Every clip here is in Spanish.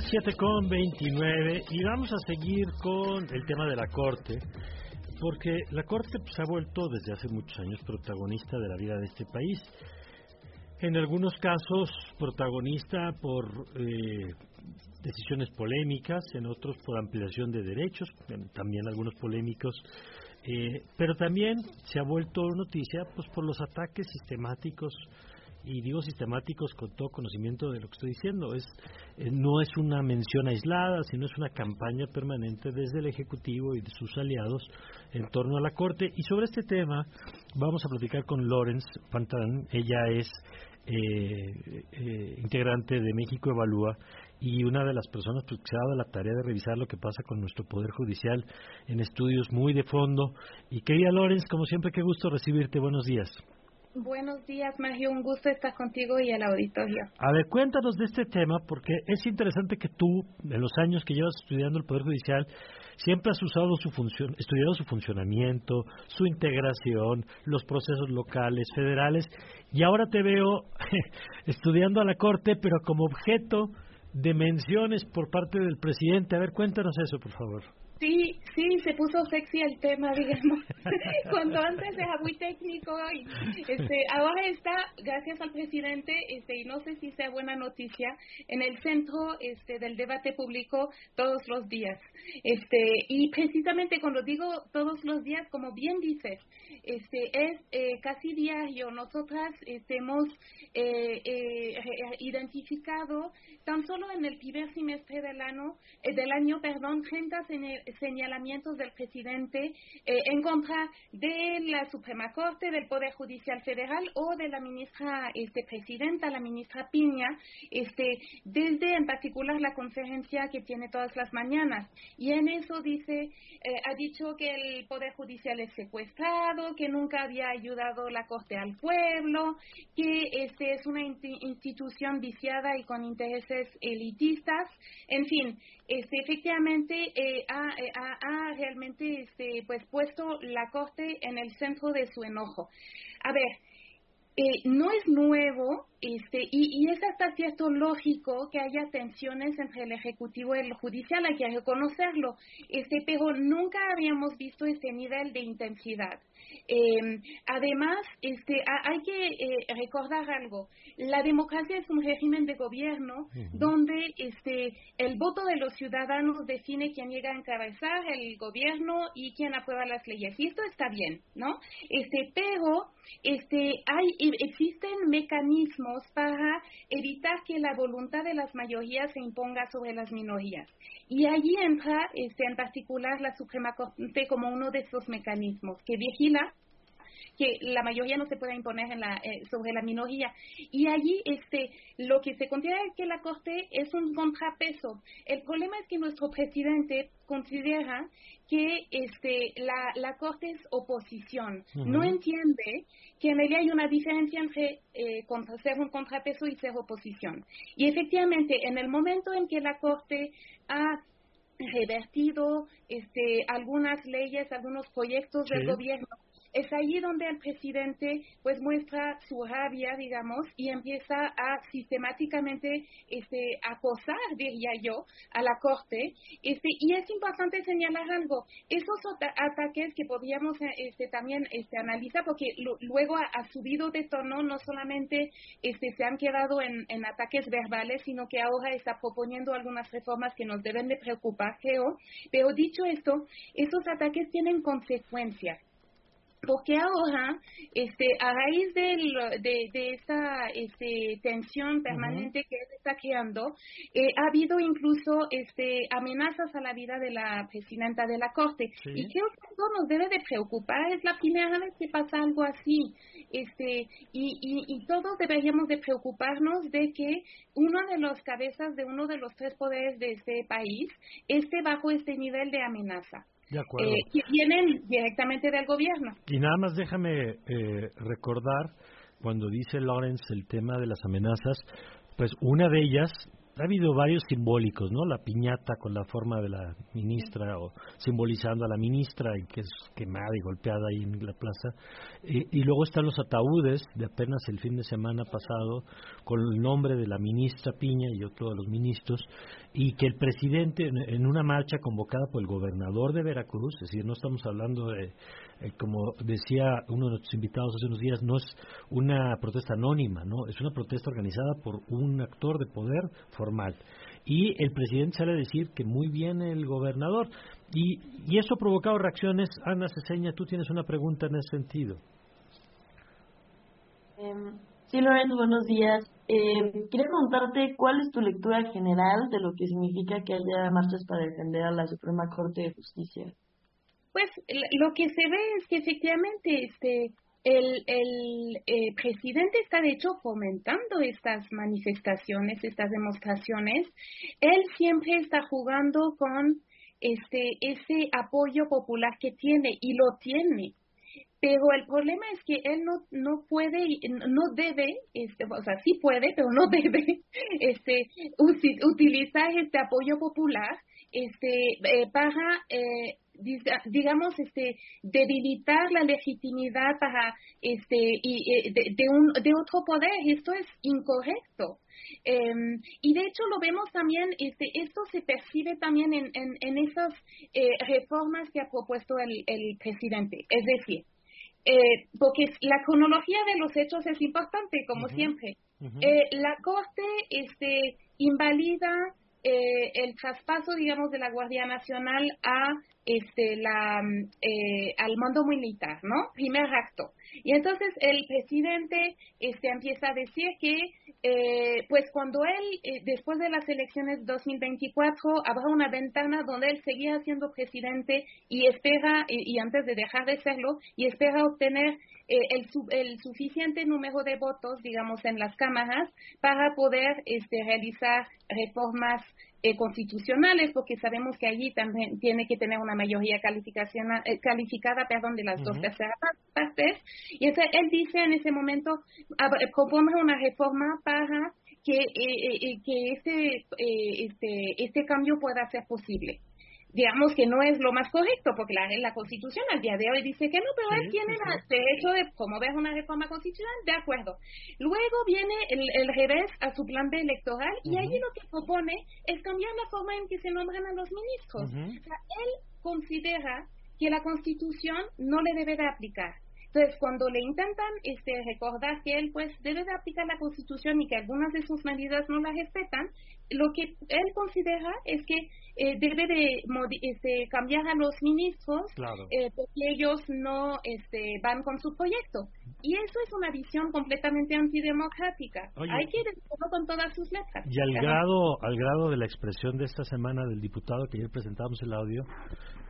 7 con 29 y vamos a seguir con el tema de la Corte, porque la Corte pues, ha vuelto desde hace muchos años protagonista de la vida de este país. En algunos casos protagonista por eh, decisiones polémicas, en otros por ampliación de derechos, también algunos polémicos, eh, pero también se ha vuelto noticia pues por los ataques sistemáticos y digo sistemáticos con todo conocimiento de lo que estoy diciendo. Es, eh, no es una mención aislada, sino es una campaña permanente desde el Ejecutivo y de sus aliados en torno a la Corte. Y sobre este tema vamos a platicar con Lorenz Pantán. Ella es eh, eh, integrante de México Evalúa y una de las personas pues, que se ha dado la tarea de revisar lo que pasa con nuestro Poder Judicial en estudios muy de fondo. Y querida Lorenz, como siempre, qué gusto recibirte. Buenos días. Buenos días, Magio. Un gusto estar contigo y el auditorio. A ver, cuéntanos de este tema, porque es interesante que tú, en los años que llevas estudiando el Poder Judicial, siempre has usado su función, estudiado su funcionamiento, su integración, los procesos locales, federales, y ahora te veo estudiando a la Corte, pero como objeto de menciones por parte del presidente. A ver, cuéntanos eso, por favor. Sí, sí, se puso sexy el tema, digamos. Cuando antes era muy técnico y este, ahora está, gracias al presidente, este, y no sé si sea buena noticia, en el centro este, del debate público todos los días. Este, y precisamente cuando digo todos los días, como bien dices, este, es eh, casi diario. Nosotras este, hemos eh, eh, identificado tan solo en el primer semestre del año, del año perdón, 30 señalamientos del presidente en contra de la Suprema Corte, del Poder Judicial Federal o de la ministra este, presidenta, la ministra Piña, este, desde en particular la conferencia que tiene todas las mañanas. Y en eso dice, ha dicho que el Poder Judicial es secuestrado, que nunca había ayudado la Corte al pueblo, que este es una institución viciada y con intereses elitistas, en fin, este, efectivamente eh, eh, ha, realmente este, pues puesto la Corte en el centro de su enojo. A ver, eh, no es nuevo este, y, es hasta cierto lógico que haya tensiones entre el Ejecutivo y el Judicial, hay que reconocerlo, este, pero nunca habíamos visto este nivel de intensidad. Eh, además, este, hay que eh, recordar algo. La democracia es un régimen de gobierno donde este, el voto de los ciudadanos define quién llega a encabezar el gobierno y quién aprueba las leyes. Y esto está bien, ¿no? Este, pero este, hay, existen mecanismos para evitar que la voluntad de las mayorías se imponga sobre las minorías. Y allí entra, este, en particular, la Suprema Corte como uno de esos mecanismos que vigila que la mayoría no se pueda imponer en la, eh, sobre la minoría. Y allí este, lo que se considera es que la Corte es un contrapeso. El problema es que nuestro presidente considera que este, la, la Corte es oposición. No entiende que en realidad hay una diferencia entre eh, ser un contrapeso y ser oposición. Y efectivamente, en el momento en que la Corte ha revertido este, algunas leyes, algunos proyectos del gobierno es allí donde el presidente pues muestra su rabia, digamos, y empieza a sistemáticamente este, acosar, diría yo, a la Corte. Este, y es importante señalar algo, esos ataques que podríamos este, también este, analizar, porque luego ha, subido de tono, no solamente este, se han quedado en, en ataques verbales, sino que ahora está proponiendo algunas reformas que nos deben de preocupar, creo. Pero dicho esto, esos ataques tienen consecuencias porque ahora, este, a raíz de, de, de esa este, tensión permanente que se está creando, eh, ha habido incluso este, amenazas a la vida de la presidenta de la Corte. Y creo que eso nos debe de preocupar. Es la primera vez que pasa algo así. Este, y, y, y todos deberíamos de preocuparnos de que uno de los cabezas de uno de los tres poderes de este país esté bajo este nivel de amenaza. De acuerdo. Eh, que vienen directamente del gobierno. Y nada más déjame eh, recordar, cuando dice Lawrence el tema de las amenazas, pues una de ellas ha habido varios simbólicos, ¿no? La piñata con la forma de la ministra o simbolizando a la ministra y que es quemada y golpeada ahí en la plaza. y luego están los ataúdes de apenas el fin de semana pasado con el nombre de la ministra Piña y otro de los ministros y que el presidente en una marcha convocada por el gobernador de Veracruz, es decir, no estamos hablando de, eh, como decía uno de nuestros invitados hace unos días, no es una protesta anónima, no, es una protesta organizada por un actor de poder formal. Y el presidente sale a decir que muy bien el gobernador. Y, y eso ha provocado reacciones. Ana Ceseña, tú tienes una pregunta en ese sentido. Em, sí, Lorenzo, buenos días. Eh, quería preguntarte cuál es tu lectura general de lo que significa que haya marchas para defender a la Suprema Corte de Justicia. Pues lo que se ve es que efectivamente este el, el eh, presidente está de hecho fomentando estas manifestaciones, estas demostraciones. Él siempre está jugando con este ese apoyo popular que tiene y lo tiene pero el problema es que él no no puede no debe este o sea sí puede pero no debe este utilizar este apoyo popular este eh, para eh, digamos este debilitar la legitimidad para este y eh, de, un de otro poder. Esto es incorrecto. Em, y de hecho lo vemos también este esto se percibe también en en, en esas reformas que ha propuesto el, el presidente. Es decir eh, porque la cronología de los hechos es importante, como siempre. Eh, la Corte este, invalida eh, el traspaso, digamos, de la Guardia Nacional a este la eh, al mando militar, ¿no? Primer acto. Y entonces el presidente este empieza a decir que eh, pues cuando él eh, después de las elecciones 2024 habrá una ventana donde él seguía siendo presidente y espera y, antes de dejar de serlo y espera obtener el, el suficiente número de votos, digamos, en las cámaras para poder este, realizar reformas eh, constitucionales, porque sabemos que allí también tiene que tener una mayoría calificación, eh, calificada perdón, de las dos terceras partes. Y entonces él dice en ese momento, propone una reforma para que, eh, que este, este, este cambio pueda ser posible digamos que no es lo más correcto, porque la, la Constitución al día de hoy dice que no, pero él tiene el derecho de promover una reforma constitucional, de acuerdo. Luego viene el, el revés a su plan de electoral y allí lo que propone es cambiar la forma en que se nombran a los ministros. o sea, él considera que la Constitución no le debe de aplicar. Entonces, cuando le intentan este, recordar que él pues debe de aplicar la Constitución y que algunas de sus medidas no la respetan, lo que él considera es que eh, debe de este, cambiar a los ministros eh, porque ellos no este, van con su proyecto. Y eso es una visión completamente antidemocrática. Hay que decirlo con todas sus letras. Y al grado, al grado de la expresión de esta semana del diputado que ayer presentamos el audio,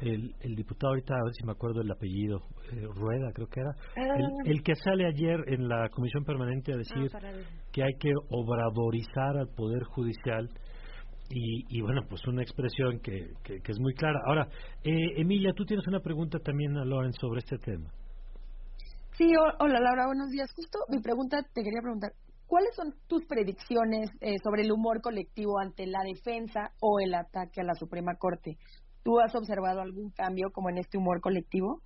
el, el diputado ahorita, a ver si me acuerdo el apellido, eh, Rueda creo que era, el, ah. el, que sale ayer en la Comisión Permanente a decir ah, que hay que obradorizar al Poder Judicial y, bueno, pues una expresión que, que, es muy clara. Ahora, eh, Emilia, tú tienes una pregunta también a Loren sobre este tema. Sí, hola Laura, buenos días. Justo mi pregunta te quería preguntar, ¿cuáles son tus predicciones eh, sobre el humor colectivo ante la defensa o el ataque a la Suprema Corte? ¿Tú has observado algún cambio como en este humor colectivo?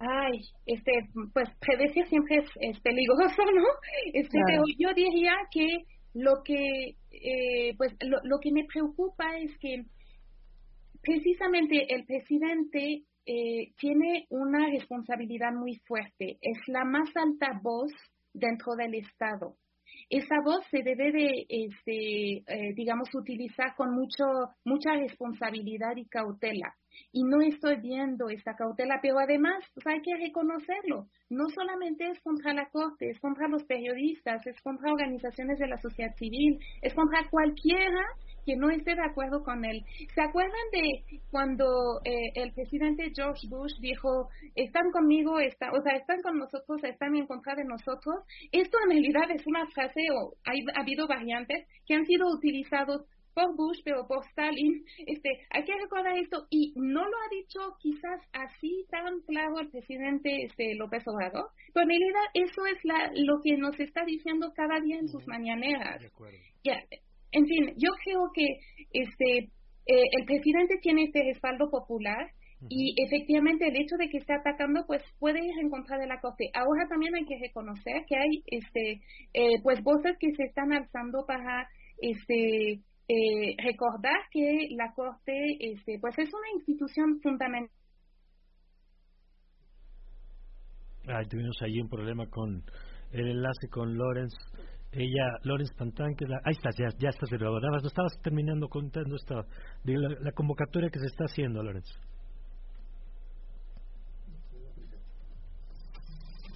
Ay, este, pues predecir siempre es, peligroso, ¿no? Este, pero yo diría que lo que, eh, pues, lo, lo que me preocupa es que precisamente el presidente eh, tiene una responsabilidad muy fuerte. Es la más alta voz dentro del Estado. Esa voz se debe de, este, eh, digamos, utilizar con mucho, mucha responsabilidad y cautela. Y no estoy viendo esta cautela, pero además pues, hay que reconocerlo. No solamente es contra la Corte, es contra los periodistas, es contra organizaciones de la sociedad civil, es contra cualquiera que no esté de acuerdo con él. ¿Se acuerdan de cuando eh, el presidente George Bush dijo, están conmigo, está, o sea, están con nosotros, están en contra de nosotros? Esto en realidad es una frase, o ha habido variantes que han sido utilizados por Bush, pero por Stalin, este, hay que recordar esto, y no lo ha dicho quizás así tan claro el presidente este, López Obrador, pero en realidad eso es la, lo que nos está diciendo cada día en sus mañaneras. en fin, yo creo que este eh, el presidente tiene este respaldo popular y efectivamente el hecho de que esté atacando pues puede ir en contra de la corte. Ahora también hay que reconocer que hay este eh, pues voces que se están alzando para este eh, recordar que la corte este pues es una institución fundamental. Ay, tuvimos ahí un problema con el enlace con Lorenz ella, Lorenz Pantán, que la, ahí estás, ya, ya estás de nuevo. Nada no estabas terminando contando esta, de la, convocatoria que se está haciendo, Lorenz.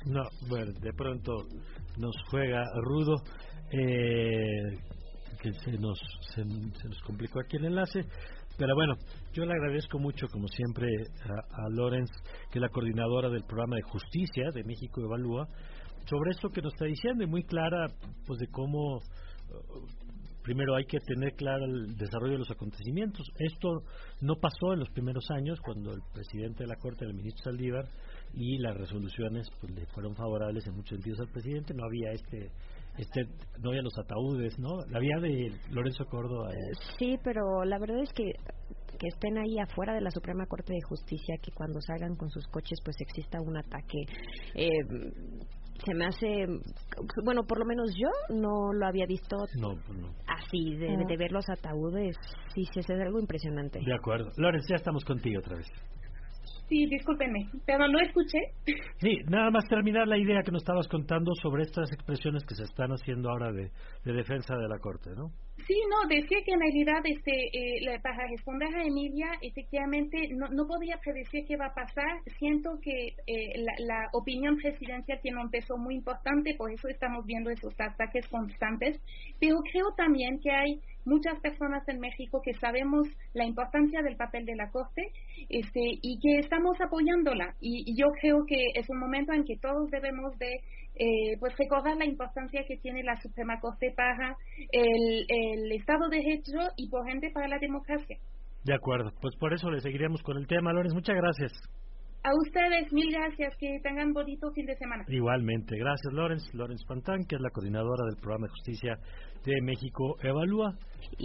No, bueno, de pronto nos juega rudo, eh, se nos, se, nos complicó aquí el enlace, pero bueno, yo le agradezco mucho, como siempre, a, a Lorenz, que es la coordinadora del programa de justicia de México Evalúa, sobre esto que nos está diciendo y muy clara, pues de cómo primero hay que tener claro el desarrollo de los acontecimientos. Esto no pasó en los primeros años cuando el presidente de la Corte el ministro Saldívar y las resoluciones pues le fueron favorables en muchos sentidos al presidente, no había este este no había los ataúdes, ¿no? La había de Lorenzo Córdoba. Sí, pero la verdad es que que estén ahí afuera de la Suprema Corte de Justicia, que cuando salgan con sus coches pues exista un ataque eh, se me hace, bueno, por lo menos yo no lo había visto pues así, de, ver los ataúdes, sí, sí, es algo impresionante. De acuerdo. Lorenz, ya estamos contigo otra vez. Sí, discúlpenme, pero no escuché. Sí, nada más terminar la idea que nos estabas contando sobre estas expresiones que se están haciendo ahora de, de defensa de la Corte, ¿no? Sí, no, decía que en realidad, este, eh, para responder a Emilia, efectivamente, no, no podía predecir qué va a pasar. Siento que eh, la, la, opinión presidencial tiene un peso muy importante, por eso estamos viendo esos ataques constantes, pero creo también que hay muchas personas en México que sabemos la importancia del papel de la Corte este, y que estamos apoyándola. Y, yo creo que es un momento en que todos debemos de eh, pues recordar la importancia que tiene la Suprema Corte para el, el Estado de Derecho y por ende para la democracia. De acuerdo, pues por eso le seguiremos con el tema, Lorenz. Muchas gracias. A ustedes, mil gracias. Que tengan bonito fin de semana. Igualmente. Gracias, Lorenz. Lorenz Pantán, que es la coordinadora del programa de justicia de México Evalúa. Y